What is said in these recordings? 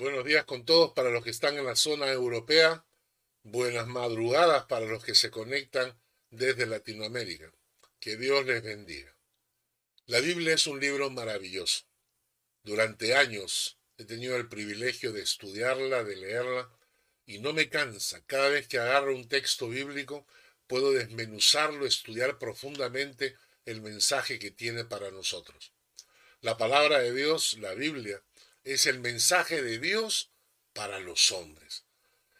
Buenos días con todos para los que están en la zona europea. Buenas madrugadas para los que se conectan desde Latinoamérica. Que Dios les bendiga. La Biblia es un libro maravilloso. Durante años he tenido el privilegio de estudiarla, de leerla, y no me cansa. Cada vez que agarro un texto bíblico, puedo desmenuzarlo, estudiar profundamente el mensaje que tiene para nosotros. La palabra de Dios, la Biblia, es el mensaje de Dios para los hombres.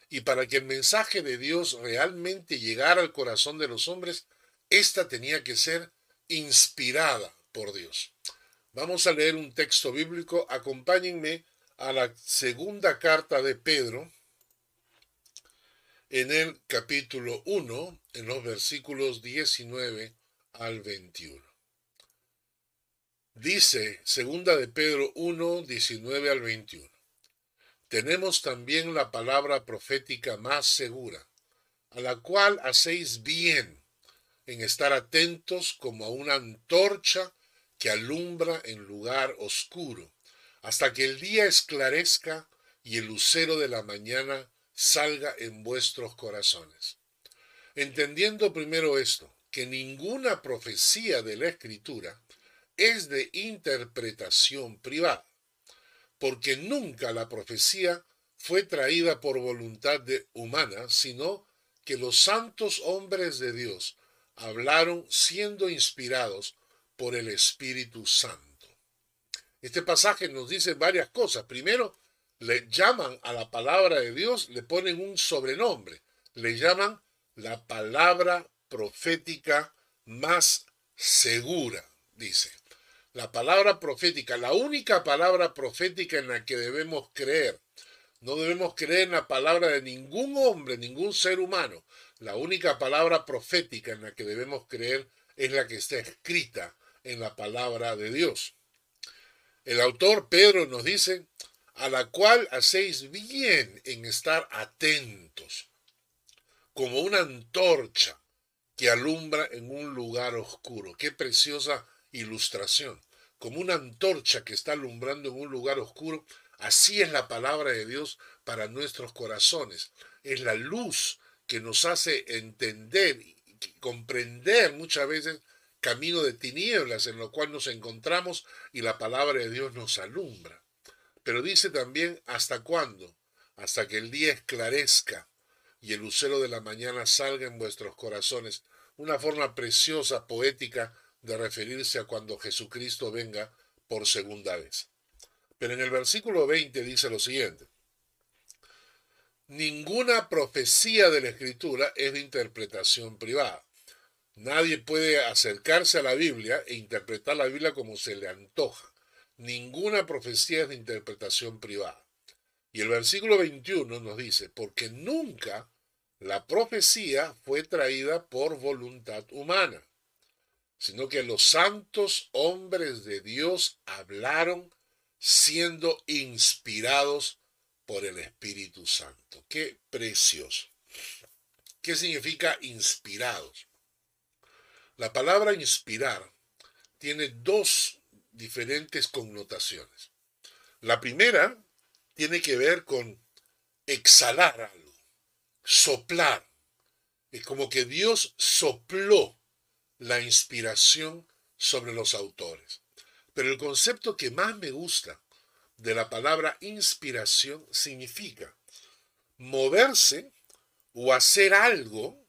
Y para que el mensaje de Dios realmente llegara al corazón de los hombres, ésta tenía que ser inspirada por Dios. Vamos a leer un texto bíblico. Acompáñenme a la segunda carta de Pedro, en el capítulo 1, en los versículos 19 al 21. Dice, segunda de Pedro 1, 19 al 21. Tenemos también la palabra profética más segura, a la cual hacéis bien en estar atentos como a una antorcha que alumbra en lugar oscuro, hasta que el día esclarezca y el lucero de la mañana salga en vuestros corazones. Entendiendo primero esto, que ninguna profecía de la Escritura es de interpretación privada, porque nunca la profecía fue traída por voluntad de humana, sino que los santos hombres de Dios hablaron siendo inspirados por el Espíritu Santo. Este pasaje nos dice varias cosas. Primero, le llaman a la palabra de Dios, le ponen un sobrenombre, le llaman la palabra profética más segura, dice la palabra profética, la única palabra profética en la que debemos creer. No debemos creer en la palabra de ningún hombre, ningún ser humano. La única palabra profética en la que debemos creer es la que está escrita en la palabra de Dios. El autor Pedro nos dice, a la cual hacéis bien en estar atentos, como una antorcha que alumbra en un lugar oscuro. Qué preciosa ilustración. Como una antorcha que está alumbrando en un lugar oscuro, así es la palabra de Dios para nuestros corazones. Es la luz que nos hace entender y comprender muchas veces camino de tinieblas en lo cual nos encontramos y la palabra de Dios nos alumbra. Pero dice también hasta cuándo, hasta que el día esclarezca y el lucero de la mañana salga en vuestros corazones. Una forma preciosa, poética de referirse a cuando Jesucristo venga por segunda vez. Pero en el versículo 20 dice lo siguiente. Ninguna profecía de la Escritura es de interpretación privada. Nadie puede acercarse a la Biblia e interpretar la Biblia como se le antoja. Ninguna profecía es de interpretación privada. Y el versículo 21 nos dice, porque nunca la profecía fue traída por voluntad humana sino que los santos hombres de Dios hablaron siendo inspirados por el Espíritu Santo. Qué precioso. ¿Qué significa inspirados? La palabra inspirar tiene dos diferentes connotaciones. La primera tiene que ver con exhalar algo, soplar. Es como que Dios sopló la inspiración sobre los autores. Pero el concepto que más me gusta de la palabra inspiración significa moverse o hacer algo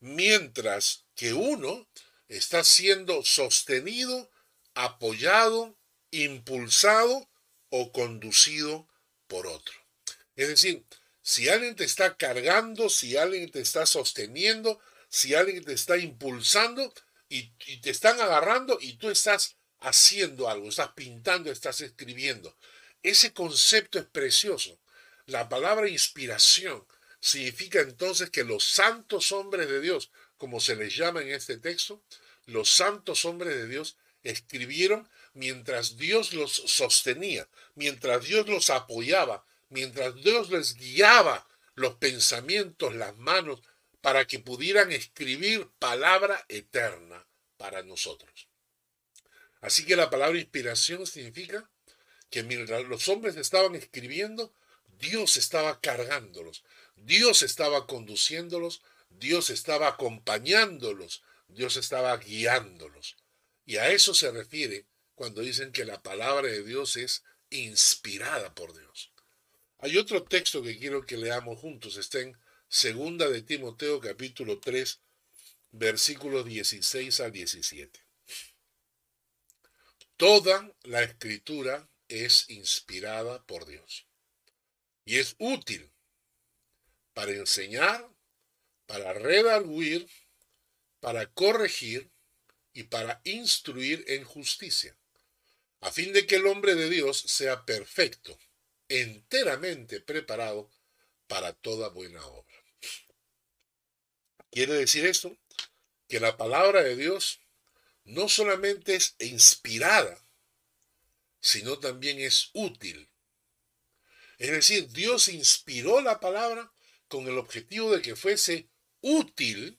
mientras que uno está siendo sostenido, apoyado, impulsado o conducido por otro. Es decir, si alguien te está cargando, si alguien te está sosteniendo, si alguien te está impulsando y, te están agarrando y tú estás haciendo algo, estás pintando, estás escribiendo. Ese concepto es precioso. La palabra inspiración significa entonces que los santos hombres de Dios, como se les llama en este texto, los santos hombres de Dios escribieron mientras Dios los sostenía, mientras Dios los apoyaba, mientras Dios les guiaba los pensamientos, las manos, para que pudieran escribir palabra eterna para nosotros. Así que la palabra inspiración significa que mientras los hombres estaban escribiendo, Dios estaba cargándolos, Dios estaba conduciéndolos, Dios estaba acompañándolos, Dios estaba guiándolos. Y a eso se refiere cuando dicen que la palabra de Dios es inspirada por Dios. Hay otro texto que quiero que leamos juntos, está en Segunda de Timoteo capítulo 3, versículos 16 al 17. Toda la escritura es inspirada por Dios y es útil para enseñar, para redarguir, para corregir y para instruir en justicia, a fin de que el hombre de Dios sea perfecto, enteramente preparado para toda buena obra. Quiere decir esto que la palabra de Dios no solamente es inspirada, sino también es útil. Es decir, Dios inspiró la palabra con el objetivo de que fuese útil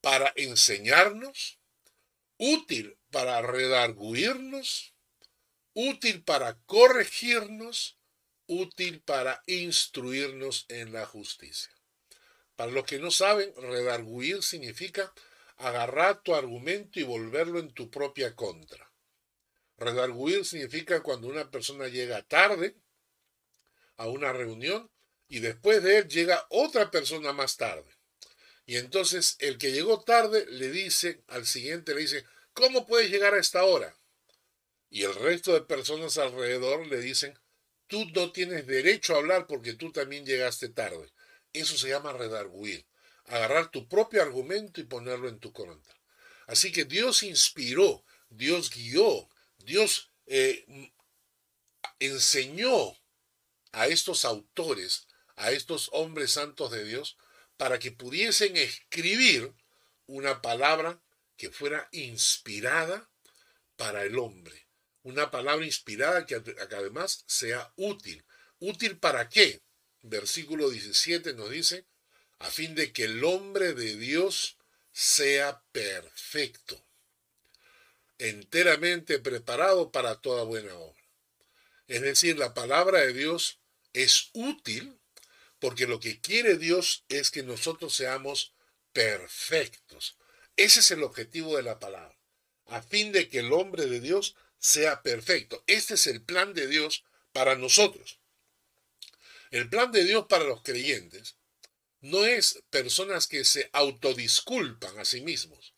para enseñarnos, útil para redarguirnos, útil para corregirnos, útil para instruirnos en la justicia. Para los que no saben, redarguir significa agarrar tu argumento y volverlo en tu propia contra. Redarguir significa cuando una persona llega tarde a una reunión y después de él llega otra persona más tarde. Y entonces el que llegó tarde le dice al siguiente, le dice, ¿cómo puedes llegar a esta hora? Y el resto de personas alrededor le dicen, tú no tienes derecho a hablar porque tú también llegaste tarde. Eso se llama redarguir agarrar tu propio argumento y ponerlo en tu contra. Así que Dios inspiró, Dios guió, Dios eh, enseñó a estos autores, a estos hombres santos de Dios, para que pudiesen escribir una palabra que fuera inspirada para el hombre. Una palabra inspirada que, que además sea útil. ¿Útil para qué? Versículo 17 nos dice, a fin de que el hombre de Dios sea perfecto, enteramente preparado para toda buena obra. Es decir, la palabra de Dios es útil porque lo que quiere Dios es que nosotros seamos perfectos. Ese es el objetivo de la palabra, a fin de que el hombre de Dios sea perfecto. Este es el plan de Dios para nosotros. El plan de Dios para los creyentes no es personas que se autodisculpan a sí mismos.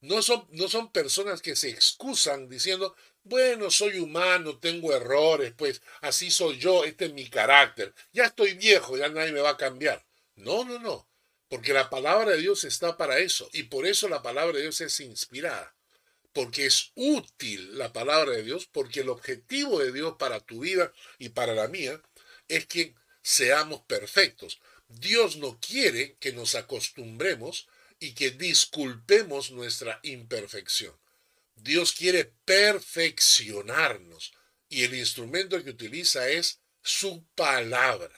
No son, no son personas que se excusan diciendo, bueno, soy humano, tengo errores, pues así soy yo, este es mi carácter. Ya estoy viejo, ya nadie me va a cambiar. No, no, no. Porque la palabra de Dios está para eso. Y por eso la palabra de Dios es inspirada. Porque es útil la palabra de Dios, porque el objetivo de Dios para tu vida y para la mía es que seamos perfectos. Dios no quiere que nos acostumbremos y que disculpemos nuestra imperfección. Dios quiere perfeccionarnos y el instrumento que utiliza es su palabra.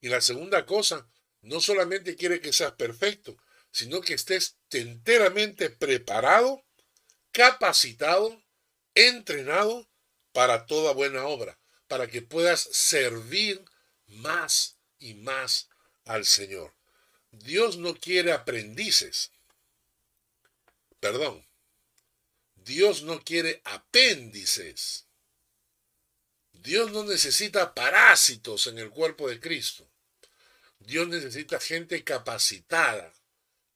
Y la segunda cosa, no solamente quiere que seas perfecto, sino que estés enteramente preparado, capacitado, entrenado para toda buena obra, para que puedas servir más y más al Señor. Dios no quiere aprendices. Perdón. Dios no quiere apéndices. Dios no necesita parásitos en el cuerpo de Cristo. Dios necesita gente capacitada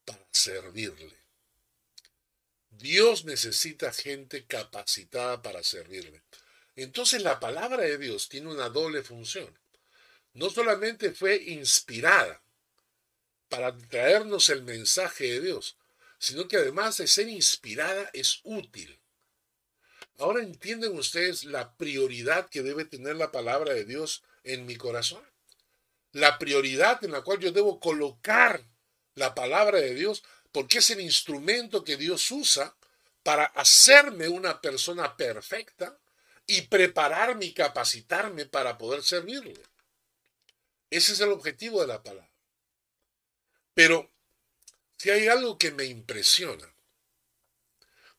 para servirle. Dios necesita gente capacitada para servirle. Entonces la palabra de Dios tiene una doble función no solamente fue inspirada para traernos el mensaje de Dios, sino que además de ser inspirada es útil. Ahora entienden ustedes la prioridad que debe tener la palabra de Dios en mi corazón. La prioridad en la cual yo debo colocar la palabra de Dios porque es el instrumento que Dios usa para hacerme una persona perfecta y prepararme y capacitarme para poder servirle. Ese es el objetivo de la palabra. Pero si hay algo que me impresiona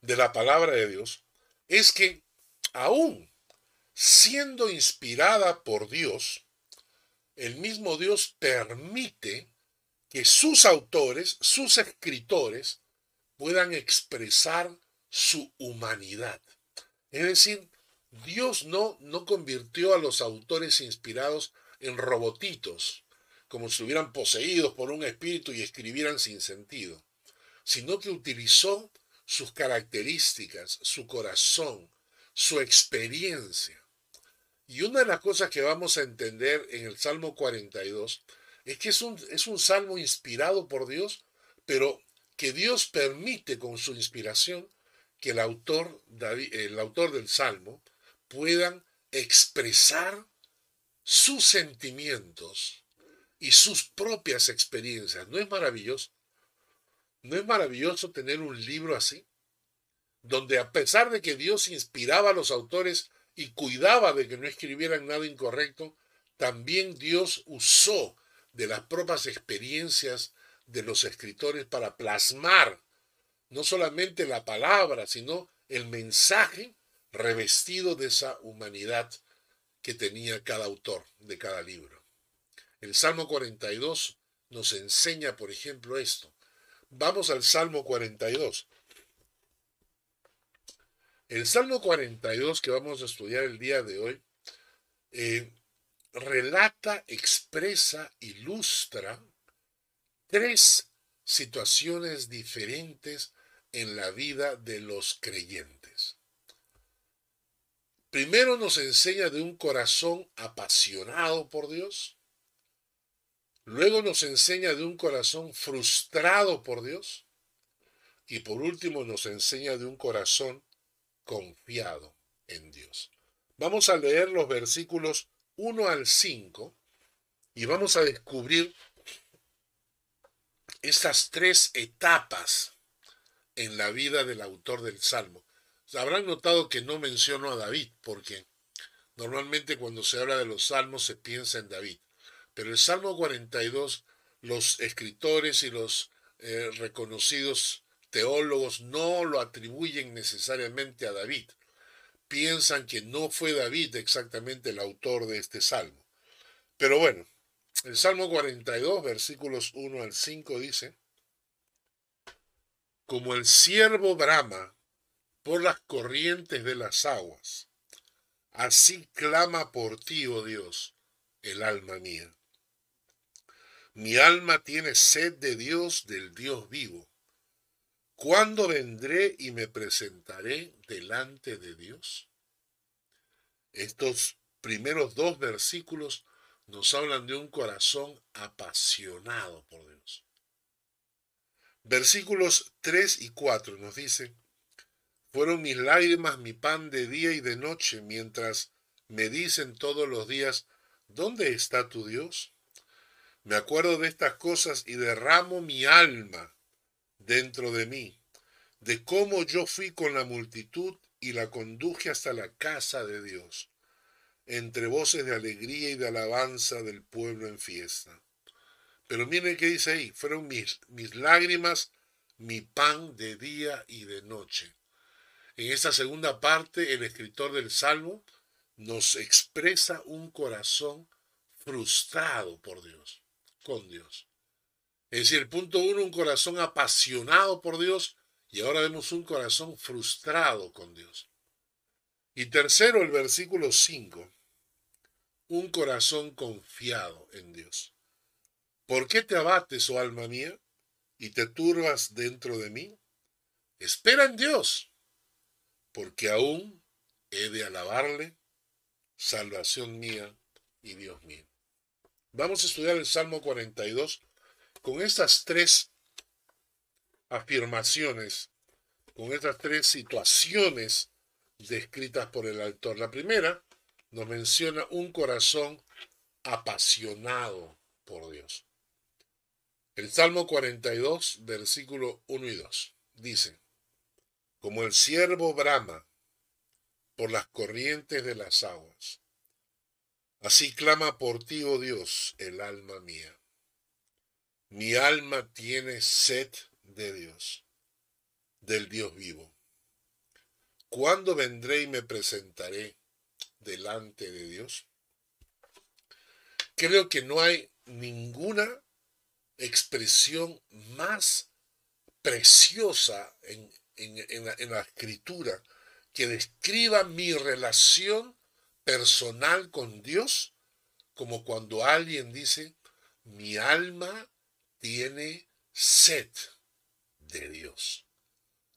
de la palabra de Dios, es que aún siendo inspirada por Dios, el mismo Dios permite que sus autores, sus escritores, puedan expresar su humanidad. Es decir, Dios no, no convirtió a los autores inspirados en robotitos, como si estuvieran poseídos por un espíritu y escribieran sin sentido, sino que utilizó sus características, su corazón, su experiencia. Y una de las cosas que vamos a entender en el Salmo 42 es que es un, es un salmo inspirado por Dios, pero que Dios permite con su inspiración que el autor, el autor del salmo puedan expresar sus sentimientos y sus propias experiencias. ¿No es maravilloso? ¿No es maravilloso tener un libro así? Donde a pesar de que Dios inspiraba a los autores y cuidaba de que no escribieran nada incorrecto, también Dios usó de las propias experiencias de los escritores para plasmar no solamente la palabra, sino el mensaje revestido de esa humanidad que tenía cada autor de cada libro. El Salmo 42 nos enseña, por ejemplo, esto. Vamos al Salmo 42. El Salmo 42 que vamos a estudiar el día de hoy eh, relata, expresa, ilustra tres situaciones diferentes en la vida de los creyentes. Primero nos enseña de un corazón apasionado por Dios. Luego nos enseña de un corazón frustrado por Dios. Y por último nos enseña de un corazón confiado en Dios. Vamos a leer los versículos 1 al 5 y vamos a descubrir estas tres etapas en la vida del autor del Salmo. Habrán notado que no menciono a David, porque normalmente cuando se habla de los salmos se piensa en David. Pero el Salmo 42, los escritores y los eh, reconocidos teólogos no lo atribuyen necesariamente a David. Piensan que no fue David exactamente el autor de este salmo. Pero bueno, el Salmo 42, versículos 1 al 5 dice, Como el siervo brama por las corrientes de las aguas, así clama por ti, oh Dios, el alma mía. Mi alma tiene sed de Dios, del Dios vivo. ¿Cuándo vendré y me presentaré delante de Dios? Estos primeros dos versículos nos hablan de un corazón apasionado por Dios. Versículos 3 y 4 nos dicen, fueron mis lágrimas mi pan de día y de noche, mientras me dicen todos los días, ¿dónde está tu Dios? Me acuerdo de estas cosas y derramo mi alma dentro de mí, de cómo yo fui con la multitud y la conduje hasta la casa de Dios entre voces de alegría y de alabanza del pueblo en fiesta. Pero miren qué dice ahí, fueron mis, mis lágrimas, mi pan de día y de noche. En esta segunda parte, el escritor del Salmo nos expresa un corazón frustrado por Dios, con Dios. Es decir, el punto uno, un corazón apasionado por Dios, y ahora vemos un corazón frustrado con Dios. Y tercero, el versículo 5, un corazón confiado en Dios. ¿Por qué te abates, oh alma mía, y te turbas dentro de mí? Espera en Dios, porque aún he de alabarle, salvación mía y Dios mío. Vamos a estudiar el Salmo 42 con estas tres afirmaciones, con estas tres situaciones descritas por el autor. La primera nos menciona un corazón apasionado por Dios. El Salmo 42, versículo 1 y 2, dice, como el siervo brama por las corrientes de las aguas, así clama por ti, oh Dios, el alma mía. Mi alma tiene sed de Dios, del Dios vivo. ¿Cuándo vendré y me presentaré delante de Dios? Creo que no hay ninguna expresión más preciosa en, la, escritura que describa mi relación personal con Dios como cuando alguien dice, mi alma tiene sed de Dios.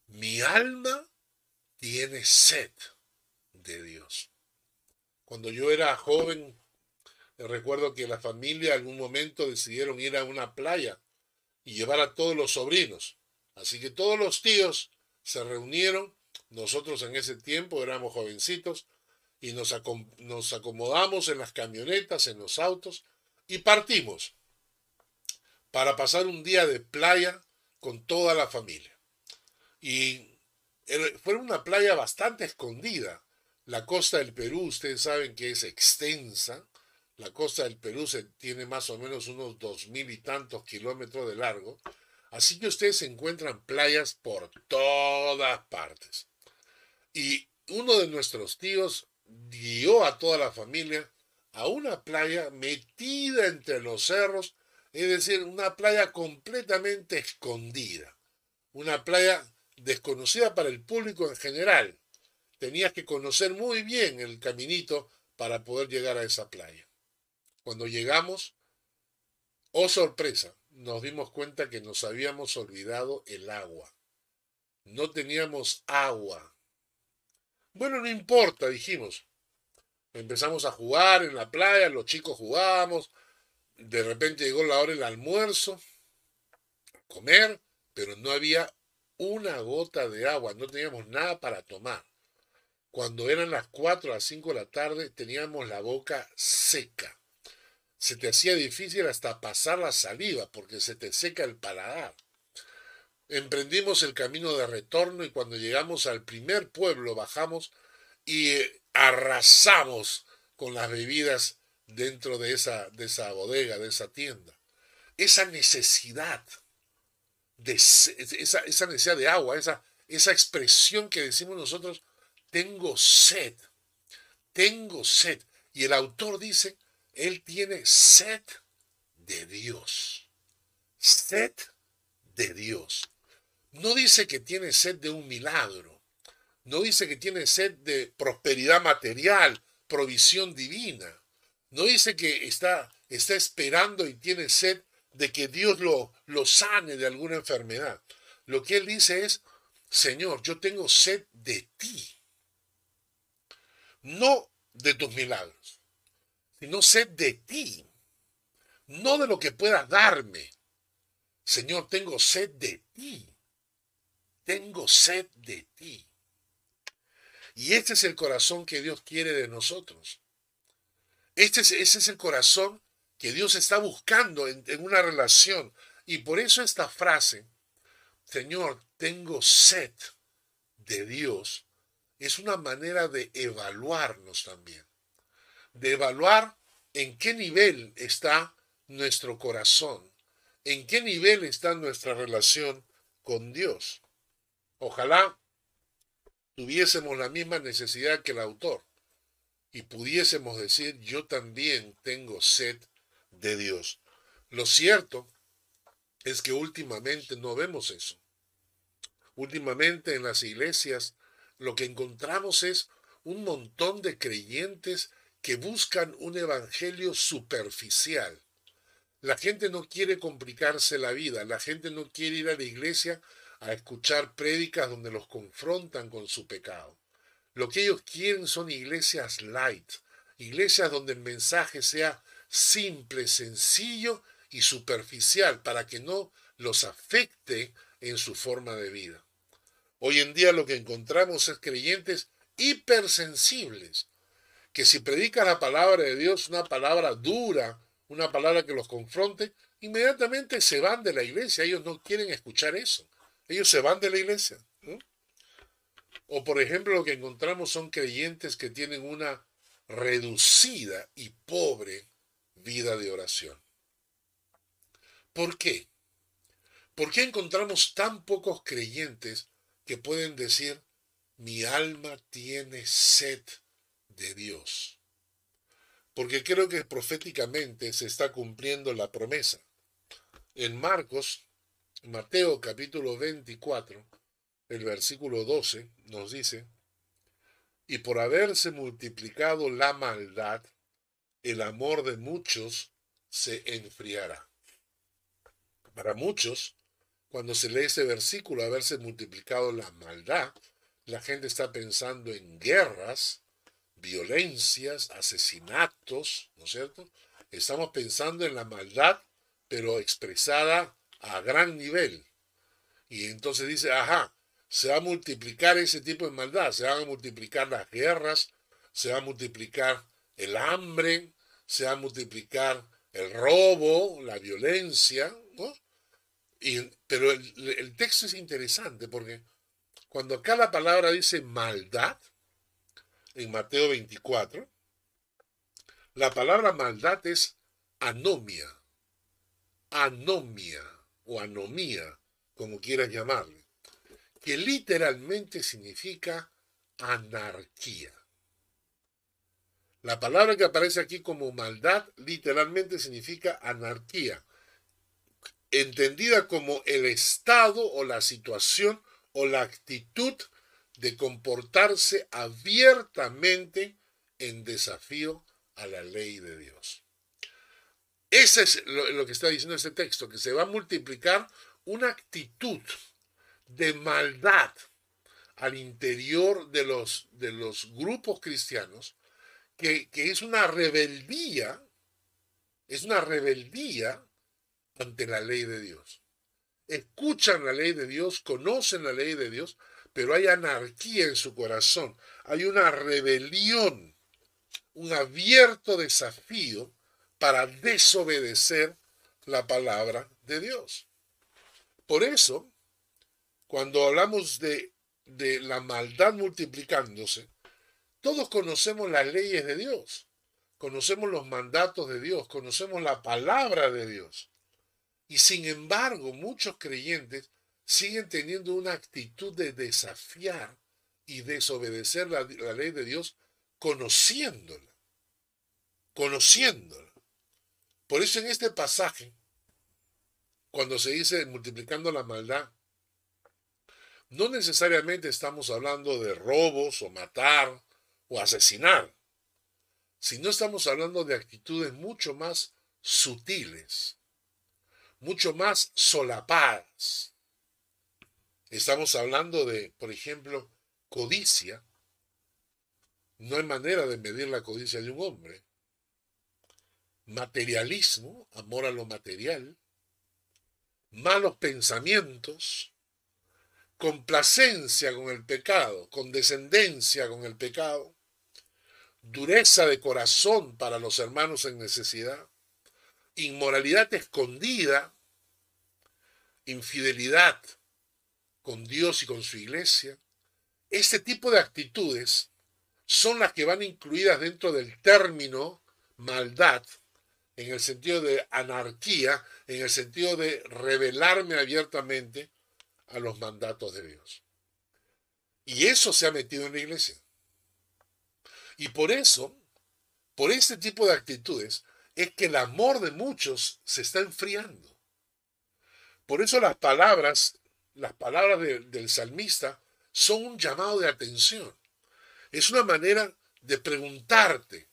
Mi alma tiene sed de Dios. Cuando yo era joven, recuerdo que la familia en algún momento decidieron ir a una playa y llevar a todos los sobrinos. Así que todos los tíos se reunieron. Nosotros en ese tiempo éramos jovencitos y nos, acomodamos en las camionetas, en los autos y partimos para pasar un día de playa con toda la familia. Y fue una playa bastante escondida. La costa del Perú, ustedes saben que es extensa. La costa del Perú se tiene más o menos unos dos mil y tantos kilómetros de largo. Así que ustedes encuentran playas por todas partes. Y uno de nuestros tíos guió a toda la familia a una playa metida entre los cerros, es decir, una playa completamente escondida, una playa desconocida para el público en general. Tenías que conocer muy bien el caminito para poder llegar a esa playa. Cuando llegamos, oh sorpresa, nos dimos cuenta que nos habíamos olvidado el agua. No teníamos agua. Bueno, no importa, dijimos. Empezamos a jugar en la playa, los chicos jugábamos. De repente llegó la hora del almuerzo, comer, pero no había una gota de agua, no teníamos nada para tomar. Cuando eran las 4 a las 5 de la tarde teníamos la boca seca. Se te hacía difícil hasta pasar la saliva porque se te seca el paladar. Emprendimos el camino de retorno y cuando llegamos al primer pueblo bajamos y eh, arrasamos con las bebidas dentro de esa, de esa bodega, de esa tienda. Esa necesidad de esa, esa necesidad de agua, esa, esa expresión que decimos nosotros, tengo sed, tengo sed. Y el autor dice, él tiene sed de Dios, sed de Dios. No dice que tiene sed de un milagro, no dice que tiene sed de prosperidad material, provisión divina, no dice que está, está esperando y tiene sed de que Dios lo, lo sane de alguna enfermedad. Lo que él dice es, Señor, yo tengo sed de ti. No de tus milagros, sino sed de ti. No de lo que puedas darme. Señor, tengo sed de ti. Tengo sed de ti. Y este es el corazón que Dios quiere de nosotros. Este es, ese es el corazón que Dios está buscando en, una relación. Y por eso esta frase, Señor, tengo sed de Dios, es una manera de evaluarnos también. De evaluar en qué nivel está nuestro corazón, en qué nivel está nuestra relación con Dios. Ojalá tuviésemos la misma necesidad que el autor y pudiésemos decir, yo también tengo sed de Dios. Lo cierto es que últimamente no vemos eso. Últimamente en las iglesias lo que encontramos es un montón de creyentes que buscan un evangelio superficial. La gente no quiere complicarse la vida, la gente no quiere ir a la iglesia a escuchar prédicas donde los confrontan con su pecado. Lo que ellos quieren son iglesias light, iglesias donde el mensaje sea simple, sencillo y superficial para que no los afecte en su forma de vida. Hoy en día lo que encontramos es creyentes hipersensibles, que si predican la palabra de Dios, una palabra dura, una palabra que los confronte, inmediatamente se van de la iglesia. Ellos no quieren escuchar eso. Ellos se van de la iglesia. O por ejemplo lo que encontramos son creyentes que tienen una reducida y pobre vida de oración. ¿Por qué? ¿Por qué encontramos tan pocos creyentes que pueden decir, mi alma tiene sed de Dios. Porque creo que proféticamente se está cumpliendo la promesa. En Marcos, Mateo capítulo 24, el versículo 12 nos dice, y por haberse multiplicado la maldad, el amor de muchos se enfriará. Para muchos, cuando se lee ese versículo, haberse multiplicado la maldad, la gente está pensando en guerras, violencias, asesinatos, ¿no es cierto? Estamos pensando en la maldad, pero expresada a gran nivel. Y entonces dice, ajá, se va a multiplicar ese tipo de maldad, se van a multiplicar las guerras, se va a multiplicar el hambre, se va a multiplicar el robo, la violencia, ¿no? Y, pero el, el texto es interesante porque cuando acá la palabra dice maldad, en Mateo 24, la palabra maldad es anomia, anomia o anomía, como quieras llamarle, que literalmente significa anarquía. La palabra que aparece aquí como maldad literalmente significa anarquía, entendida como el estado o la situación o la actitud de comportarse abiertamente en desafío a la ley de Dios. Ese es lo, que está diciendo este texto, que se va a multiplicar una actitud de maldad al interior de los, de los grupos cristianos, que, que es una rebeldía, es una rebeldía ante la ley de Dios. Escuchan la ley de Dios, conocen la ley de Dios, pero hay anarquía en su corazón, hay una rebelión, un abierto desafío para desobedecer la palabra de Dios. Por eso, cuando hablamos de, de la maldad multiplicándose, todos conocemos las leyes de Dios, conocemos los mandatos de Dios, conocemos la palabra de Dios. Y sin embargo, muchos creyentes siguen teniendo una actitud de desafiar y desobedecer la, ley de Dios conociéndola, conociéndola. Por eso en este pasaje, cuando se dice multiplicando la maldad, no necesariamente estamos hablando de robos o matar o asesinar, sino estamos hablando de actitudes mucho más sutiles, mucho más solapadas, Estamos hablando de, por ejemplo, codicia. No hay manera de medir la codicia de un hombre. Materialismo, amor a lo material. Malos pensamientos. Complacencia con el pecado, condescendencia con el pecado. Dureza de corazón para los hermanos en necesidad. Inmoralidad escondida. Infidelidad con Dios y con su iglesia, este tipo de actitudes son las que van incluidas dentro del término maldad, en el sentido de anarquía, en el sentido de rebelarme abiertamente a los mandatos de Dios. Y eso se ha metido en la iglesia. Y por eso, por este tipo de actitudes, es que el amor de muchos se está enfriando. Por eso las palabras las palabras del salmista son un llamado de atención. Es una manera de preguntarte,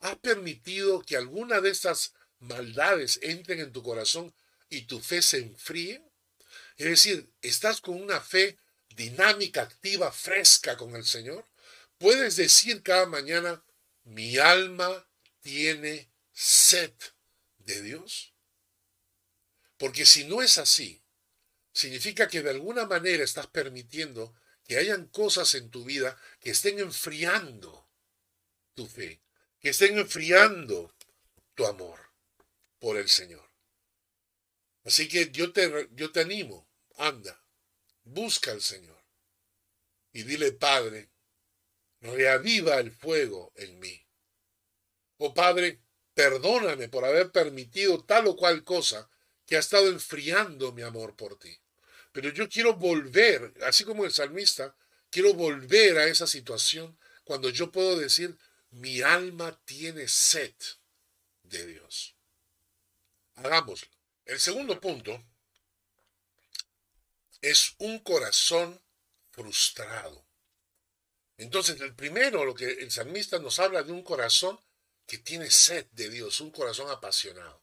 ¿has permitido que alguna de estas maldades entren en tu corazón y tu fe se enfríe? Es decir, ¿estás con una fe dinámica, activa, fresca con el Señor? Puedes decir cada mañana, mi alma tiene sed de Dios. Porque si no es así, significa que de alguna manera estás permitiendo que hayan cosas en tu vida que estén enfriando tu fe, que estén enfriando tu amor por el Señor. Así que yo te, yo te animo, anda, busca al Señor y dile, Padre, reaviva el fuego en mí. Oh Padre, perdóname por haber permitido tal o cual cosa que ha estado enfriando mi amor por ti. Pero yo quiero volver, así como el salmista, quiero volver a esa situación cuando yo puedo decir, mi alma tiene sed de Dios. Hagámoslo. El segundo punto es un corazón frustrado. Entonces, el primero, lo que el salmista nos habla de un corazón que tiene sed de Dios, un corazón apasionado.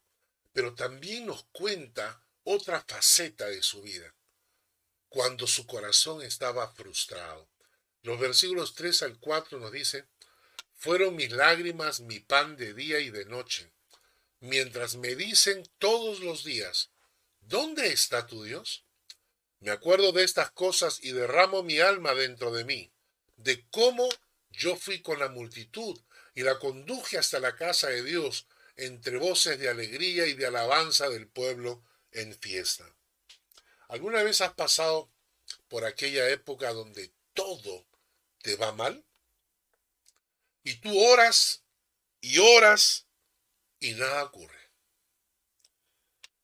Pero también nos cuenta otra faceta de su vida, cuando su corazón estaba frustrado. Los versículos 3 al 4 nos dice, fueron mis lágrimas mi pan de día y de noche, mientras me dicen todos los días, ¿dónde está tu Dios? Me acuerdo de estas cosas y derramo mi alma dentro de mí, de cómo yo fui con la multitud y la conduje hasta la casa de Dios entre voces de alegría y de alabanza del pueblo en fiesta. ¿Alguna vez has pasado por aquella época donde todo te va mal? Y tú oras y oras y nada ocurre.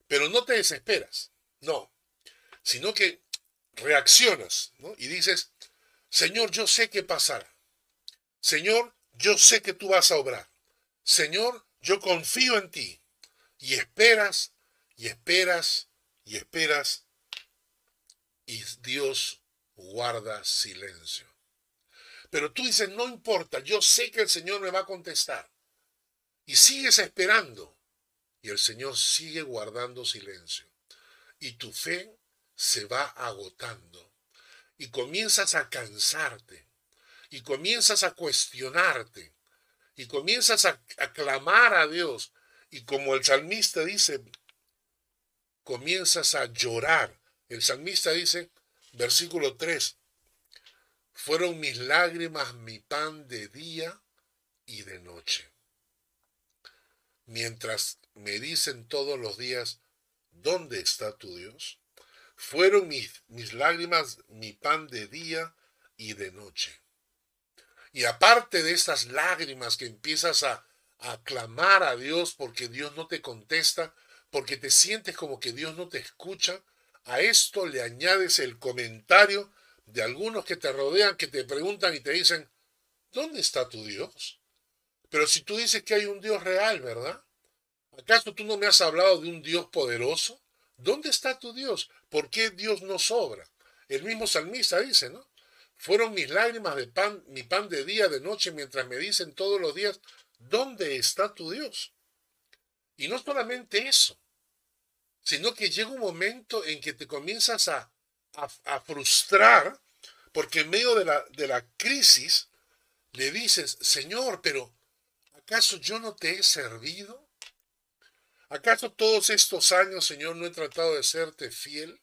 Pero no te desesperas, no, sino que reaccionas y dices, Señor, yo sé qué pasará. Señor, yo sé que tú vas a obrar. Señor, yo confío en ti. Y esperas, y esperas, y esperas, y Dios guarda silencio. Pero tú dices, no importa, yo sé que el Señor me va a contestar. Y sigues esperando. Y el Señor sigue guardando silencio. Y tu fe se va agotando. Y comienzas a cansarte. Y comienzas a cuestionarte. Y comienzas a, clamar a Dios. Y como el salmista dice, comienzas a llorar. El salmista dice, versículo 3, fueron mis lágrimas mi pan de día y de noche. Mientras me dicen todos los días, ¿dónde está tu Dios? Fueron mis, mis lágrimas mi pan de día y de noche. Y aparte de esas lágrimas que empiezas a, a clamar a Dios porque Dios no te contesta, porque te sientes como que Dios no te escucha, a esto le añades el comentario de algunos que te rodean, que te preguntan y te dicen, ¿dónde está tu Dios? Pero si tú dices que hay un Dios real, ¿verdad? ¿Acaso tú no me has hablado de un Dios poderoso? ¿Dónde está tu Dios? ¿Por qué Dios no sobra? El mismo salmista dice, ¿no? Fueron mis lágrimas de pan, mi pan de día, de noche, mientras me dicen todos los días, ¿dónde está tu Dios? Y no solamente eso, sino que llega un momento en que te comienzas a a, frustrar porque en medio de la, de la crisis le dices, Señor, pero ¿acaso yo no te he servido? ¿Acaso todos estos años, Señor, no he tratado de serte fiel?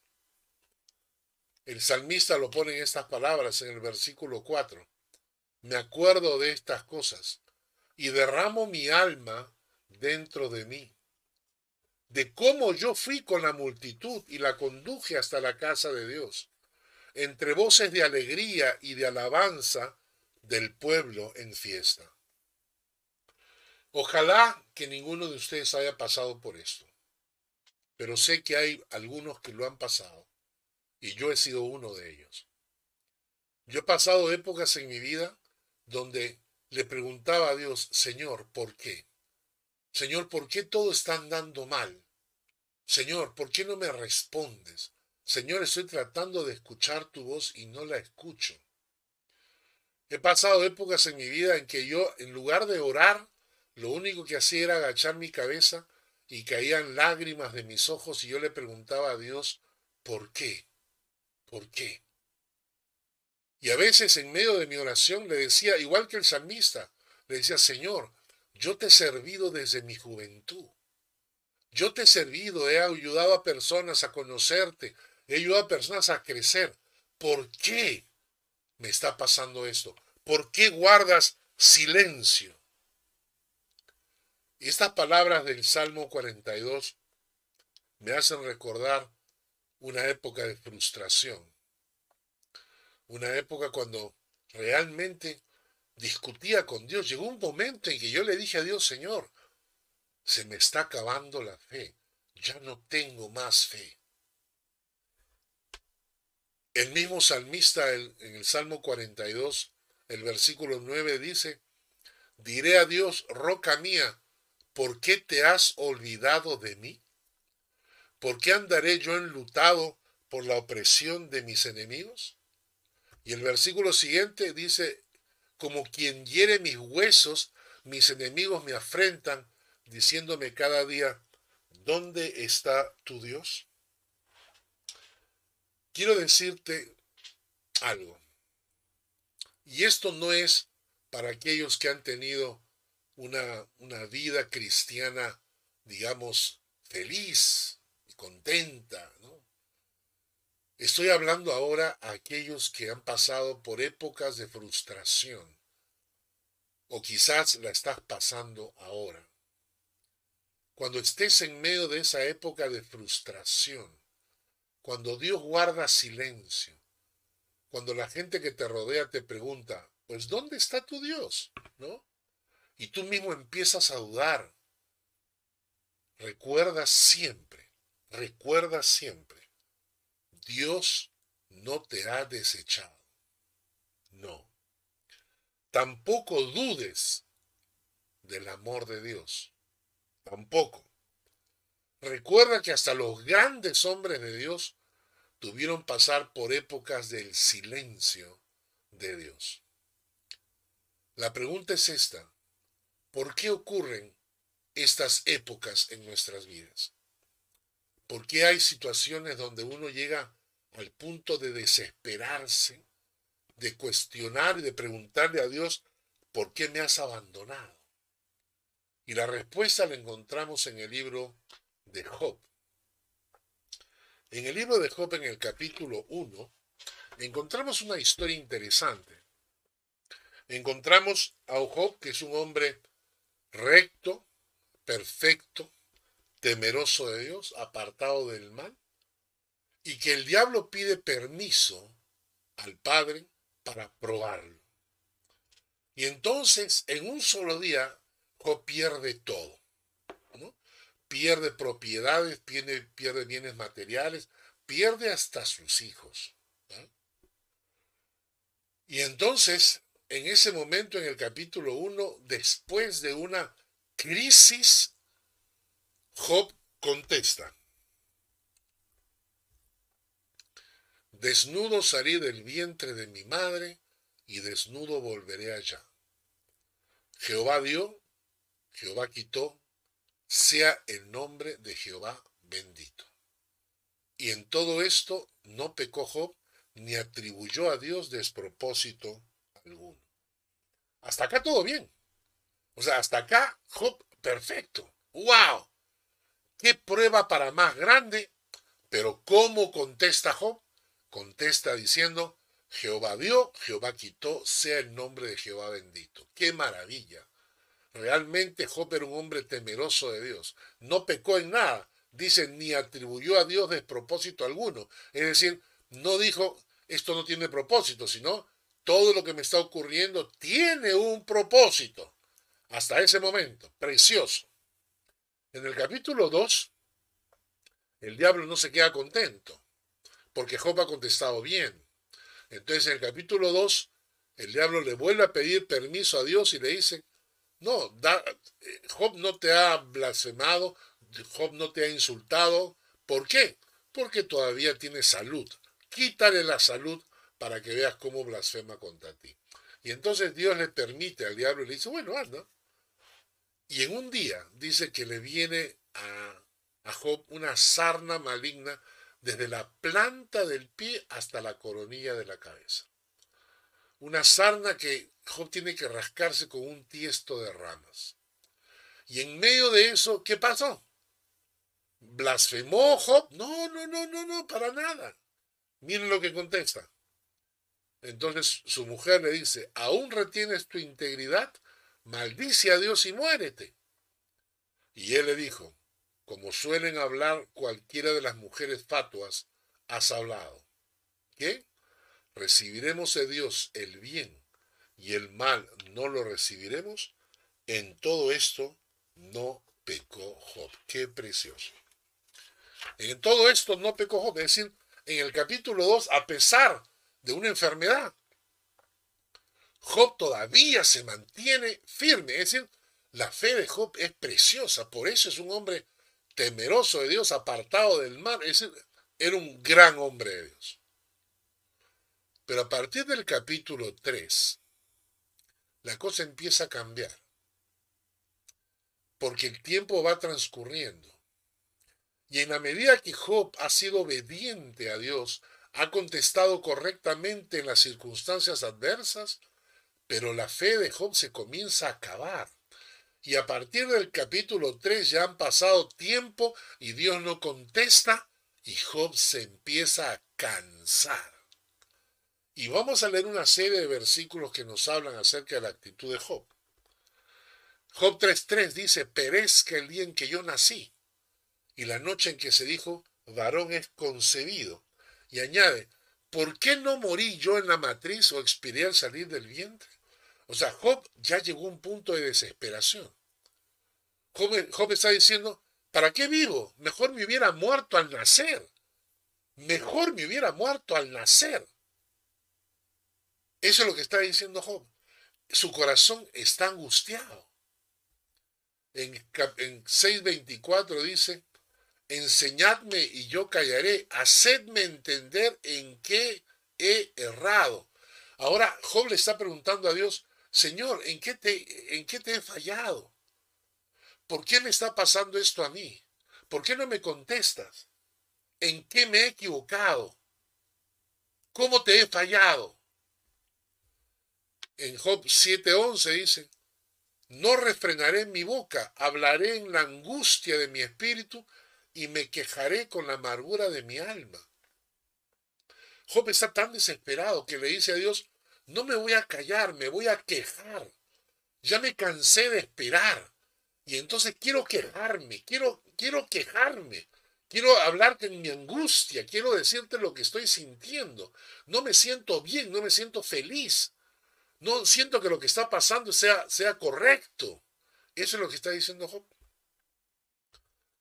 El salmista lo pone en estas palabras en el versículo 4. Me acuerdo de estas cosas y derramo mi alma dentro de mí de cómo yo fui con la multitud y la conduje hasta la casa de Dios, entre voces de alegría y de alabanza del pueblo en fiesta. Ojalá que ninguno de ustedes haya pasado por esto, pero sé que hay algunos que lo han pasado y yo he sido uno de ellos. Yo he pasado épocas en mi vida donde le preguntaba a Dios, Señor, ¿por qué? Señor, ¿por qué todo está andando mal? Señor, ¿por qué no me respondes? Señor, estoy tratando de escuchar tu voz y no la escucho. He pasado épocas en mi vida en que yo, en lugar de orar, lo único que hacía era agachar mi cabeza y caían lágrimas de mis ojos y yo le preguntaba a Dios, ¿por qué? ¿Por qué? Y a veces en medio de mi oración le decía, igual que el salmista, le decía, Señor, yo te he servido desde mi juventud. Yo te he servido, he ayudado a personas a conocerte, he ayudado a personas a crecer. ¿Por qué me está pasando esto? ¿Por qué guardas silencio? Y estas palabras del Salmo 42 me hacen recordar una época de frustración, una época cuando realmente discutía con Dios. Llegó un momento en que yo le dije a Dios, Señor, se me está acabando la fe, ya no tengo más fe. El mismo salmista en el Salmo 42, el versículo 9 dice, Diré a Dios, roca mía, ¿por qué te has olvidado de mí? ¿Por qué andaré yo enlutado por la opresión de mis enemigos? Y el versículo siguiente dice, como quien hiere mis huesos, mis enemigos me afrentan, diciéndome cada día, ¿dónde está tu Dios? Quiero decirte algo. Y esto no es para aquellos que han tenido una, vida cristiana, digamos, feliz y contenta. Estoy hablando ahora a aquellos que han pasado por épocas de frustración. O quizás la estás pasando ahora. Cuando estés en medio de esa época de frustración, cuando Dios guarda silencio, cuando la gente que te rodea te pregunta, pues ¿dónde está tu Dios? ¿No? Y tú mismo empiezas a dudar. Recuerda siempre, recuerda siempre, Dios no te ha desechado. No. Tampoco dudes del amor de Dios. Tampoco. Recuerda que hasta los grandes hombres de Dios tuvieron pasar por épocas del silencio de Dios. La pregunta es esta. ¿Por qué ocurren estas épocas en nuestras vidas? ¿Por qué hay situaciones donde uno llega al punto de desesperarse, de cuestionar y de preguntarle a Dios, ¿por qué me has abandonado? Y la respuesta la encontramos en el libro de Job. En el libro de Job, en el capítulo 1, encontramos una historia interesante. Encontramos a Job, que es un hombre recto, perfecto, temeroso de Dios, apartado del mal, y que el diablo pide permiso al Padre para probarlo. Y entonces, en un solo día, Job pierde todo pierde propiedades, pierde, pierde bienes materiales, pierde hasta sus hijos. Y entonces, en ese momento, en el capítulo 1, después de una crisis, Job contesta, desnudo salí del vientre de mi madre y desnudo volveré allá. Jehová dio, Jehová quitó, sea el nombre de Jehová bendito. Y en todo esto no pecó Job ni atribuyó a Dios despropósito alguno. Hasta acá todo bien. O sea, hasta acá Job perfecto. ¡Wow! ¿Qué prueba para más grande? Pero ¿cómo contesta Job? Contesta diciendo, Jehová dio, Jehová quitó, sea el nombre de Jehová bendito. ¡Qué maravilla! Realmente Job era un hombre temeroso de Dios. No pecó en nada. Dice, ni atribuyó a Dios despropósito alguno. Es decir, no dijo, esto no tiene propósito, sino todo lo que me está ocurriendo tiene un propósito. Hasta ese momento, precioso. En el capítulo 2, el diablo no se queda contento, porque Job ha contestado bien. Entonces en el capítulo 2, el diablo le vuelve a pedir permiso a Dios y le dice, no, Job no te ha blasfemado, Job no te ha insultado. ¿Por qué? Porque todavía tiene salud. Quítale la salud para que veas cómo blasfema contra ti. Y entonces Dios le permite al diablo y le dice, bueno, anda. Y en un día dice que le viene a, a Job una sarna maligna desde la planta del pie hasta la coronilla de la cabeza. Una sarna que Job tiene que rascarse con un tiesto de ramas. Y en medio de eso, ¿qué pasó? ¿Blasfemó Job? No, no, no, no, no, para nada. Miren lo que contesta. Entonces su mujer le dice, ¿aún retienes tu integridad? Maldice a Dios y muérete. Y él le dijo, como suelen hablar cualquiera de las mujeres fatuas, has hablado. ¿Qué? Recibiremos de Dios el bien y el mal no lo recibiremos, en todo esto no pecó Job. Qué precioso. En todo esto no pecó Job, es decir, en el capítulo 2, a pesar de una enfermedad, Job todavía se mantiene firme. Es decir, la fe de Job es preciosa, por eso es un hombre temeroso de Dios, apartado del mal. Es decir, era un gran hombre de Dios. Pero a partir del capítulo 3, la cosa empieza a cambiar. Porque el tiempo va transcurriendo. Y en la medida que Job ha sido obediente a Dios, ha contestado correctamente en las circunstancias adversas, pero la fe de Job se comienza a acabar. Y a partir del capítulo 3 ya han pasado tiempo y Dios no contesta y Job se empieza a cansar. Y vamos a leer una serie de versículos que nos hablan acerca de la actitud de Job. Job 3.3 dice, perezca el día en que yo nací y la noche en que se dijo, varón es concebido. Y añade, ¿por qué no morí yo en la matriz o expiré al salir del vientre? O sea, Job ya llegó a un punto de desesperación. Job, está diciendo, ¿para qué vivo? Mejor me hubiera muerto al nacer. Mejor me hubiera muerto al nacer. Eso es lo que está diciendo Job. Su corazón está angustiado. En, en 6.24 dice, enseñadme y yo callaré, hacedme entender en qué he errado. Ahora Job le está preguntando a Dios, Señor, ¿en qué te, en qué te he fallado? ¿Por qué me está pasando esto a mí? ¿Por qué no me contestas? ¿En qué me he equivocado? ¿Cómo te he fallado? En Job 7:11 dice, no refrenaré mi boca, hablaré en la angustia de mi espíritu y me quejaré con la amargura de mi alma. Job está tan desesperado que le dice a Dios, no me voy a callar, me voy a quejar. Ya me cansé de esperar. Y entonces quiero quejarme, quiero, quiero quejarme. Quiero hablarte en mi angustia, quiero decirte lo que estoy sintiendo. No me siento bien, no me siento feliz. No siento que lo que está pasando sea, sea correcto. Eso es lo que está diciendo Job.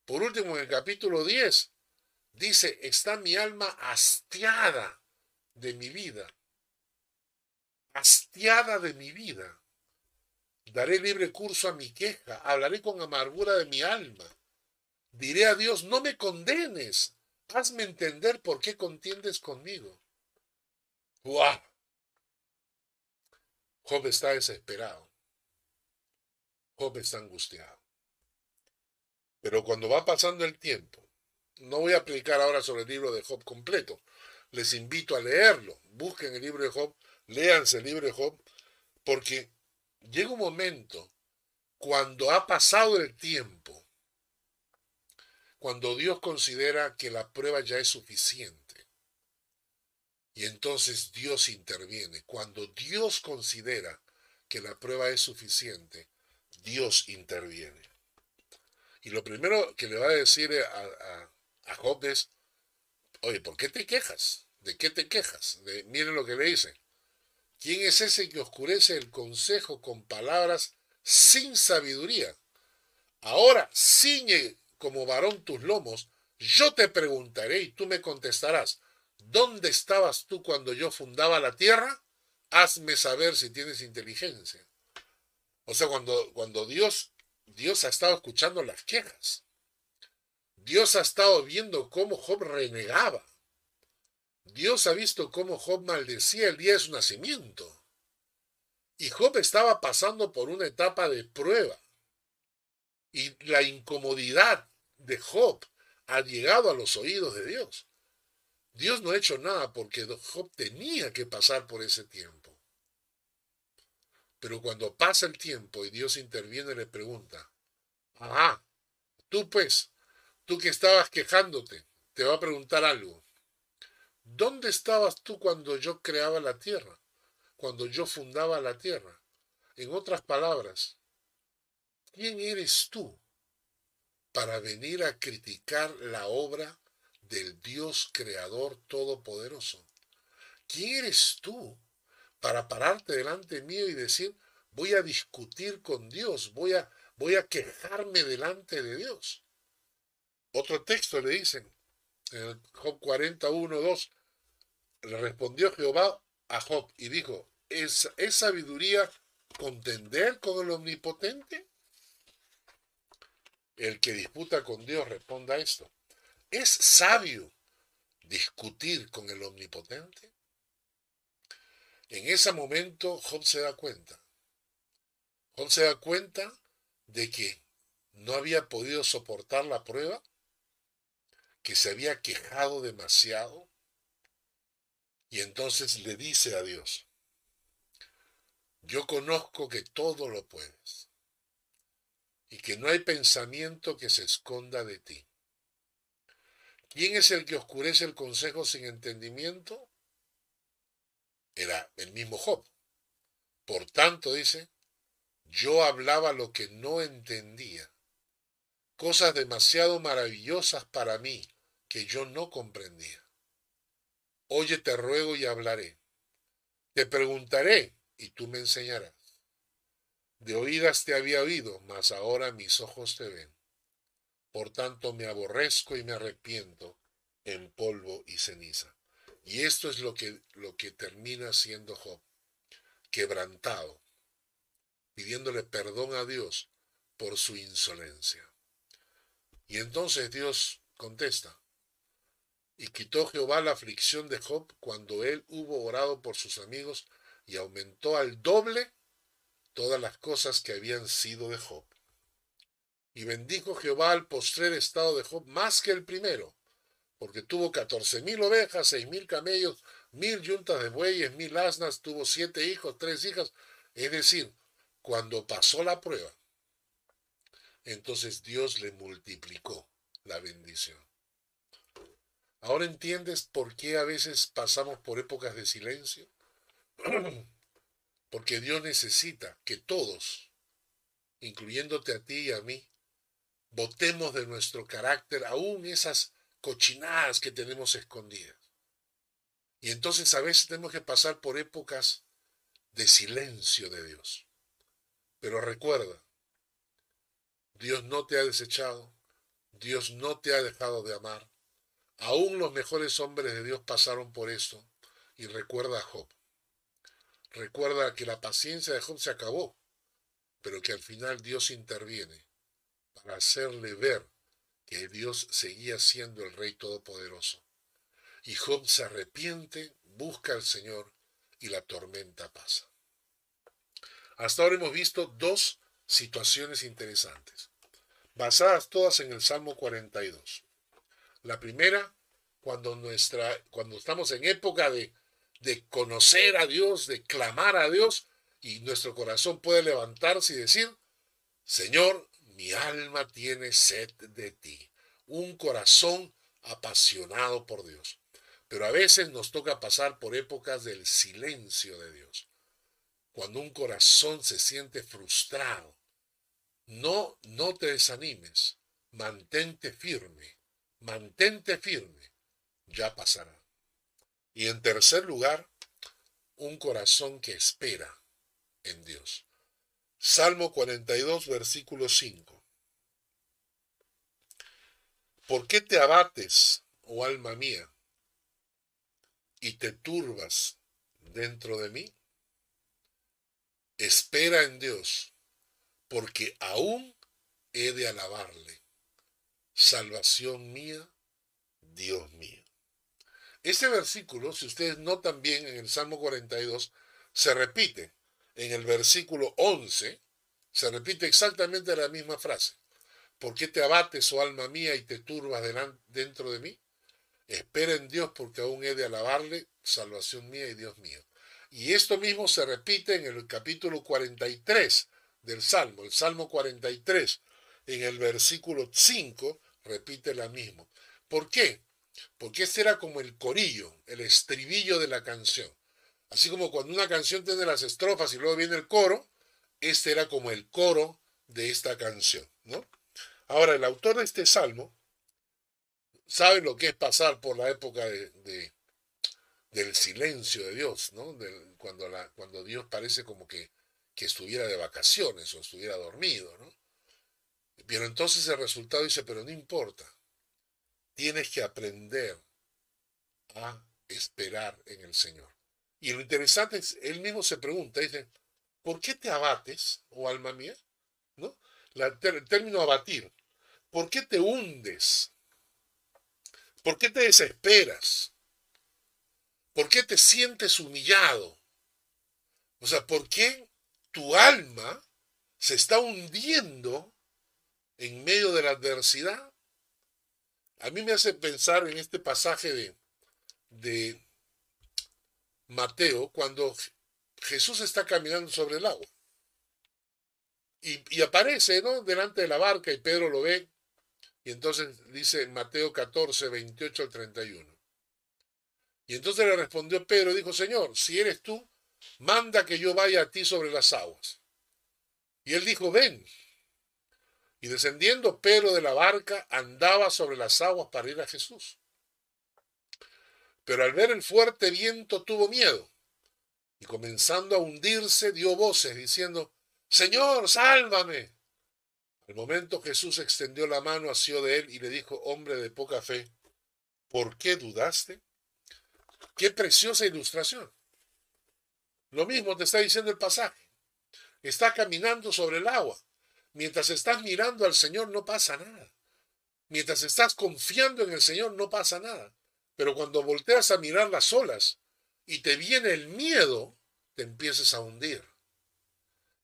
Por último, en el capítulo 10, dice, está mi alma hastiada de mi vida. Hastiada de mi vida. Daré libre curso a mi queja, hablaré con amargura de mi alma. Diré a Dios, no me condenes, hazme entender por qué contiendes conmigo. ¡Guau! Job está desesperado. Job está angustiado. Pero cuando va pasando el tiempo, no voy a aplicar ahora sobre el libro de Job completo. Les invito a leerlo. Busquen el libro de Job, léanse el libro de Job, porque llega un momento cuando ha pasado el tiempo, cuando Dios considera que la prueba ya es suficiente. Y entonces Dios interviene. Cuando Dios considera que la prueba es suficiente, Dios interviene. Y lo primero que le va a decir a, a, Job es, oye, ¿por qué te quejas? ¿De qué te quejas? miren lo que le dice. ¿Quién es ese que oscurece el consejo con palabras sin sabiduría? Ahora ciñe como varón tus lomos, yo te preguntaré y tú me contestarás, ¿dónde estabas tú cuando yo fundaba la tierra? Hazme saber si tienes inteligencia. O sea, cuando, cuando Dios Dios ha estado escuchando las quejas. Dios ha estado viendo cómo Job renegaba. Dios ha visto cómo Job maldecía el día de su nacimiento. Y Job estaba pasando por una etapa de prueba. Y la incomodidad de Job ha llegado a los oídos de Dios. Dios no ha hecho nada porque Job tenía que pasar por ese tiempo. Pero cuando pasa el tiempo y Dios interviene le pregunta, ah, tú pues, tú que estabas quejándote, te va a preguntar algo. ¿Dónde estabas tú cuando yo creaba la tierra? Cuando yo fundaba la tierra. En otras palabras, ¿quién eres tú para venir a criticar la obra del Dios Creador Todopoderoso? ¿Quién eres tú para pararte delante mío y decir, voy a discutir con Dios, voy a, voy a quejarme delante de Dios. Otro texto le dicen, en Job 41, 2, le respondió Jehová a Job y dijo, es, es sabiduría contender con el omnipotente? El que disputa con Dios responda a esto. ¿Es sabio discutir con el omnipotente? En ese momento Job se da cuenta. Job se da cuenta de que no había podido soportar la prueba, que se había quejado demasiado, y entonces le dice a Dios, yo conozco que todo lo puedes y que no hay pensamiento que se esconda de ti. ¿Quién es el que oscurece el consejo sin entendimiento? Era el mismo Job. Por tanto, dice, yo hablaba lo que no entendía, cosas demasiado maravillosas para mí que yo no comprendía. Oye, te ruego y hablaré. Te preguntaré y tú me enseñarás. De oídas te había oído, mas ahora mis ojos te ven. Por tanto me aborrezco y me arrepiento en polvo y ceniza. Y esto es lo que, lo que termina siendo Job, quebrantado, pidiéndole perdón a Dios por su insolencia. Y entonces Dios contesta, y quitó Jehová la aflicción de Job cuando él hubo orado por sus amigos y aumentó al doble todas las cosas que habían sido de Job. Y bendijo Jehová al postrer estado de Job más que el primero, porque tuvo catorce mil ovejas, seis mil camellos, mil yuntas de bueyes, mil asnas, tuvo siete hijos, tres hijas. Es decir, cuando pasó la prueba, entonces Dios le multiplicó la bendición. Ahora entiendes por qué a veces pasamos por épocas de silencio. Porque Dios necesita que todos, incluyéndote a ti y a mí, votemos de nuestro carácter aún esas cochinadas que tenemos escondidas. Y entonces a veces tenemos que pasar por épocas de silencio de Dios. Pero recuerda, Dios no te ha desechado, Dios no te ha dejado de amar. Aún los mejores hombres de Dios pasaron por eso. Y recuerda a Job. Recuerda que la paciencia de Job se acabó, pero que al final Dios interviene para hacerle ver que Dios seguía siendo el Rey Todopoderoso. Y Job se arrepiente, busca al Señor y la tormenta pasa. Hasta ahora hemos visto dos situaciones interesantes, basadas todas en el Salmo 42. La primera, cuando, nuestra, cuando estamos en época de de conocer a Dios, de clamar a Dios, y nuestro corazón puede levantarse y decir, Señor, mi alma tiene sed de ti. Un corazón apasionado por Dios. Pero a veces nos toca pasar por épocas del silencio de Dios. Cuando un corazón se siente frustrado. No, no te desanimes. Mantente firme. Mantente firme. Ya pasará. Y en tercer lugar, un corazón que espera en Dios. Salmo 42, versículo 5. ¿Por qué te abates, oh alma mía, y te turbas dentro de mí? Espera en Dios, porque aún he de alabarle. Salvación mía, Dios mío. Este versículo, si ustedes notan bien en el Salmo 42, se repite. En el versículo 11 se repite exactamente la misma frase. ¿Por qué te abates, oh alma mía, y te turbas dentro de mí? Espera en Dios porque aún he de alabarle, salvación mía y Dios mío. Y esto mismo se repite en el capítulo 43 del Salmo, el Salmo 43, en el versículo 5, repite la misma. ¿Por qué? porque este era como el corillo, el estribillo de la canción. Así como cuando una canción tiene las estrofas y luego viene el coro, este era como el coro de esta canción, ¿no? Ahora, el autor de este salmo sabe lo que es pasar por la época de, del silencio de Dios, ¿no? cuando, cuando Dios parece como que, que estuviera de vacaciones o estuviera dormido, ¿no? Pero entonces el resultado dice, pero no importa, tienes que aprender a esperar en el Señor. Y lo interesante es, él mismo se pregunta, dice, ¿por qué te abates, oh alma mía? ¿No? el término abatir. ¿Por qué te hundes? ¿Por qué te desesperas? ¿Por qué te sientes humillado? O sea, ¿por qué tu alma se está hundiendo en medio de la adversidad? A mí me hace pensar en este pasaje de, de Mateo cuando Jesús está caminando sobre el agua. Y, aparece, ¿no? Delante de la barca y Pedro lo ve. Y entonces dice Mateo 14, 28 al 31. Y entonces le respondió Pedro y dijo, Señor, si eres tú, manda que yo vaya a ti sobre las aguas. Y él dijo, ven. Y descendiendo Pedro de la barca, andaba sobre las aguas para ir a Jesús pero al ver el fuerte viento tuvo miedo y comenzando a hundirse dio voces diciendo, Señor, sálvame. Al momento Jesús extendió la mano, hacia de él y le dijo, hombre de poca fe, ¿por qué dudaste? Qué preciosa ilustración. Lo mismo te está diciendo el pasaje. Está caminando sobre el agua. Mientras estás mirando al Señor no pasa nada. Mientras estás confiando en el Señor no pasa nada. Pero cuando volteas a mirar las olas y te viene el miedo, te empiezas a hundir.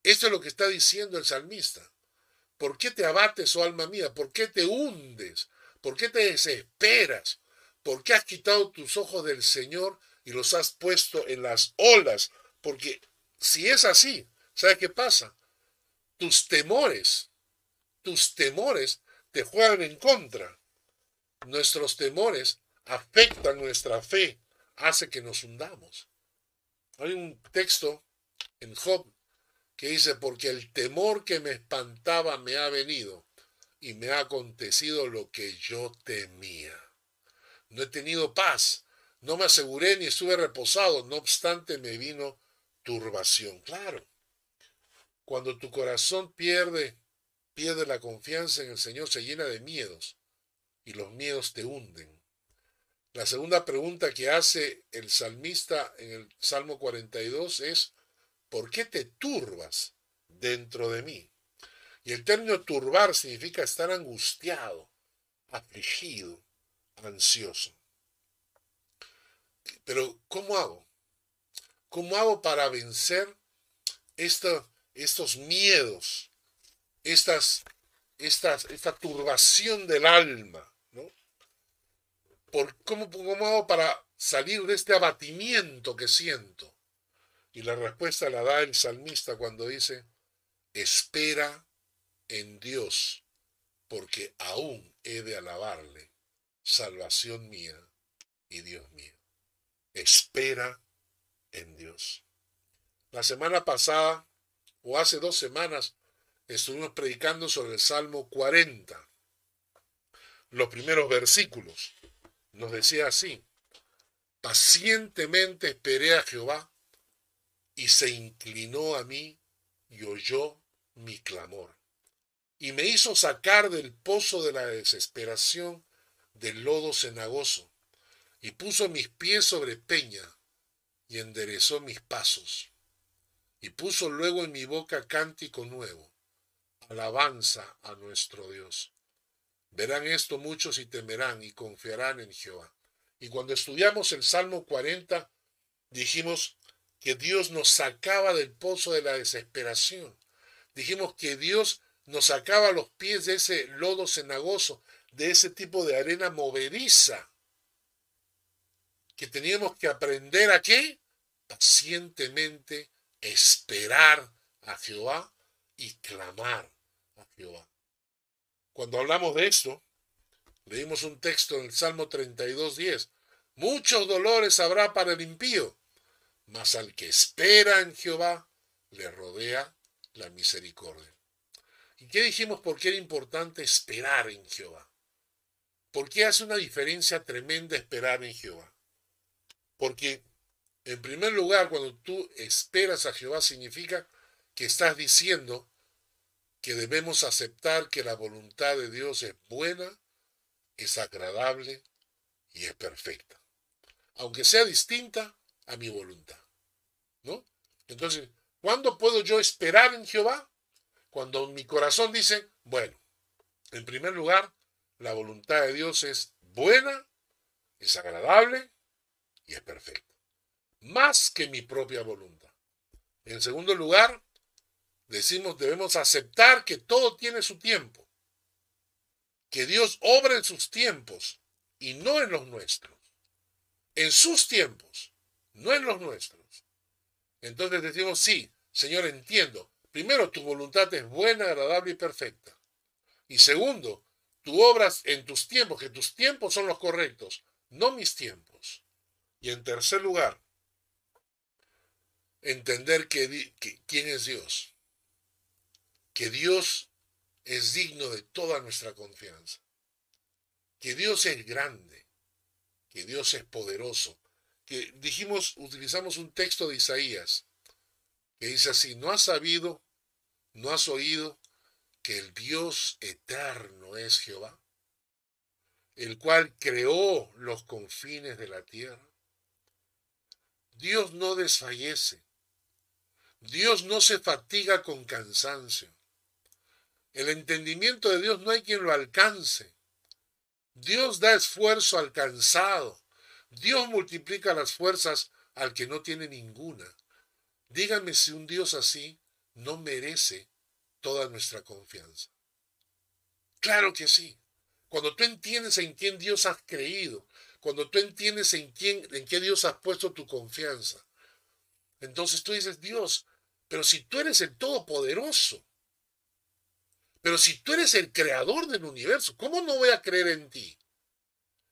Esto es lo que está diciendo el salmista. ¿Por qué te abates, oh alma mía? ¿Por qué te hundes? ¿Por qué te desesperas? ¿Por qué has quitado tus ojos del Señor y los has puesto en las olas? Porque si es así, ¿sabes qué pasa? Tus temores, tus temores te juegan en contra. Nuestros temores afecta nuestra fe, hace que nos hundamos. Hay un texto en Job que dice, porque el temor que me espantaba me ha venido y me ha acontecido lo que yo temía. No he tenido paz, no me aseguré ni estuve reposado, no obstante me vino turbación. Claro, cuando tu corazón pierde, pierde la confianza en el Señor, se llena de miedos y los miedos te hunden. La segunda pregunta que hace el salmista en el Salmo 42 es, ¿por qué te turbas dentro de mí? Y el término turbar significa estar angustiado, afligido, ansioso. Pero ¿cómo hago? ¿Cómo hago para vencer estos miedos, estas, esta turbación del alma? cómo, ¿Cómo hago para salir de este abatimiento que siento? Y la respuesta la da el salmista cuando dice, espera en Dios, porque aún he de alabarle, salvación mía y Dios mío. Espera en Dios. La semana pasada, o hace dos semanas, estuvimos predicando sobre el Salmo 40, los primeros versículos nos decía así, pacientemente esperé a Jehová y se inclinó a mí y oyó mi clamor. Y me hizo sacar del pozo de la desesperación del lodo cenagoso, y puso mis pies sobre peña, y enderezó mis pasos, y puso luego en mi boca cántico nuevo, alabanza a nuestro Dios. Verán esto muchos y temerán y confiarán en Jehová. Y cuando estudiamos el Salmo 40, dijimos que Dios nos sacaba del pozo de la desesperación. Dijimos que Dios nos sacaba los pies de ese lodo cenagoso, de ese tipo de arena movediza. Que teníamos que aprender a qué? Pacientemente esperar a Jehová y clamar a Jehová. Cuando hablamos de esto, leímos un texto en el Salmo 32.10. Muchos dolores habrá para el impío, mas al que espera en Jehová le rodea la misericordia. ¿Y qué dijimos por qué era importante esperar en Jehová? ¿Por qué hace una diferencia tremenda esperar en Jehová? Porque, en primer lugar, cuando tú esperas a Jehová significa que estás diciendo, que debemos aceptar que la voluntad de Dios es buena, es agradable y es perfecta, aunque sea distinta a mi voluntad. ¿No? Entonces, ¿cuándo puedo yo esperar en Jehová? Cuando mi corazón dice, bueno, en primer lugar, la voluntad de Dios es buena, es agradable y es perfecta. Más que mi propia voluntad. En segundo lugar, decimos, debemos aceptar que todo tiene su tiempo. Que Dios obra en sus tiempos y no en los nuestros. En sus tiempos, no en los nuestros. Entonces decimos, sí, Señor, entiendo. Primero, tu voluntad es buena, agradable y perfecta. Y segundo, tú obras en tus tiempos, que tus tiempos son los correctos, no mis tiempos. Y en tercer lugar, entender que, quién es Dios. Que Dios es digno de toda nuestra confianza. Que Dios es grande. Que Dios es poderoso. Que dijimos, utilizamos un texto de Isaías que dice así, no has sabido, no has oído que el Dios eterno es Jehová, el cual creó los confines de la tierra. Dios no desfallece, Dios no se fatiga con cansancio. El entendimiento de Dios no hay quien lo alcance. Dios da esfuerzo al cansado. Dios multiplica las fuerzas al que no tiene ninguna. Dígame si un Dios así no merece toda nuestra confianza. Claro que sí. Cuando tú entiendes en quién Dios has creído, cuando tú entiendes en quién, en qué Dios has puesto tu confianza, entonces tú dices, Dios, pero si tú eres el Todopoderoso, pero si tú eres el creador del universo, ¿cómo no voy a creer en ti?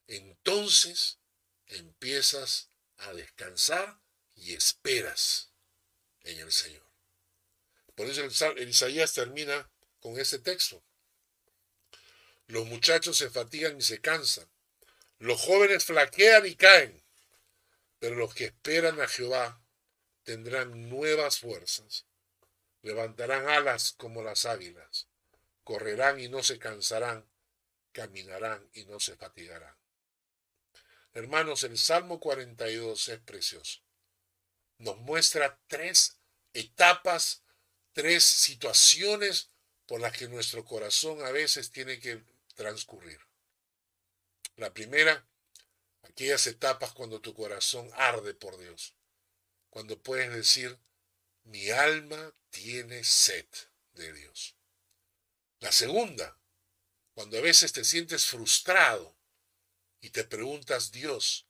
Entonces empiezas a descansar y esperas en el Señor. Por eso el Isaías termina con ese texto. Los muchachos se fatigan y se cansan. Los jóvenes flaquean y caen. Pero los que esperan a Jehová tendrán nuevas fuerzas. Levantarán alas como las águilas. Correrán y no se cansarán. Caminarán y no se fatigarán. Hermanos, el Salmo 42 es precioso. Nos muestra tres etapas, tres situaciones por las que nuestro corazón a veces tiene que transcurrir. La primera, aquellas etapas cuando tu corazón arde por Dios cuando puedes decir, mi alma tiene sed de Dios. La segunda, cuando a veces te sientes frustrado y te preguntas, Dios,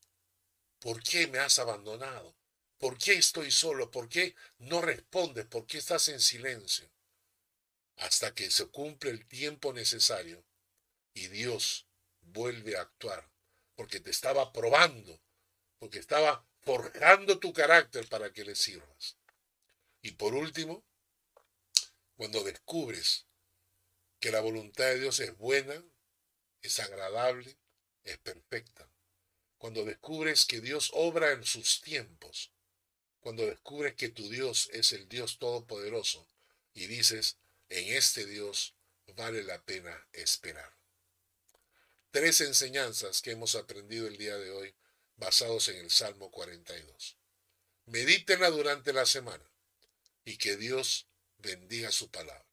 ¿por qué me has abandonado? ¿Por qué estoy solo? ¿Por qué no respondes? ¿Por qué estás en silencio? Hasta que se cumple el tiempo necesario y Dios vuelve a actuar, porque te estaba probando, porque estaba forjando tu carácter para que le sirvas. Y por último, cuando descubres que la voluntad de Dios es buena, es agradable, es perfecta. Cuando descubres que Dios obra en sus tiempos. Cuando descubres que tu Dios es el Dios todopoderoso y dices, en este Dios vale la pena esperar. Tres enseñanzas que hemos aprendido el día de hoy basados en el Salmo 42. Medítenla durante la semana y que Dios bendiga su palabra.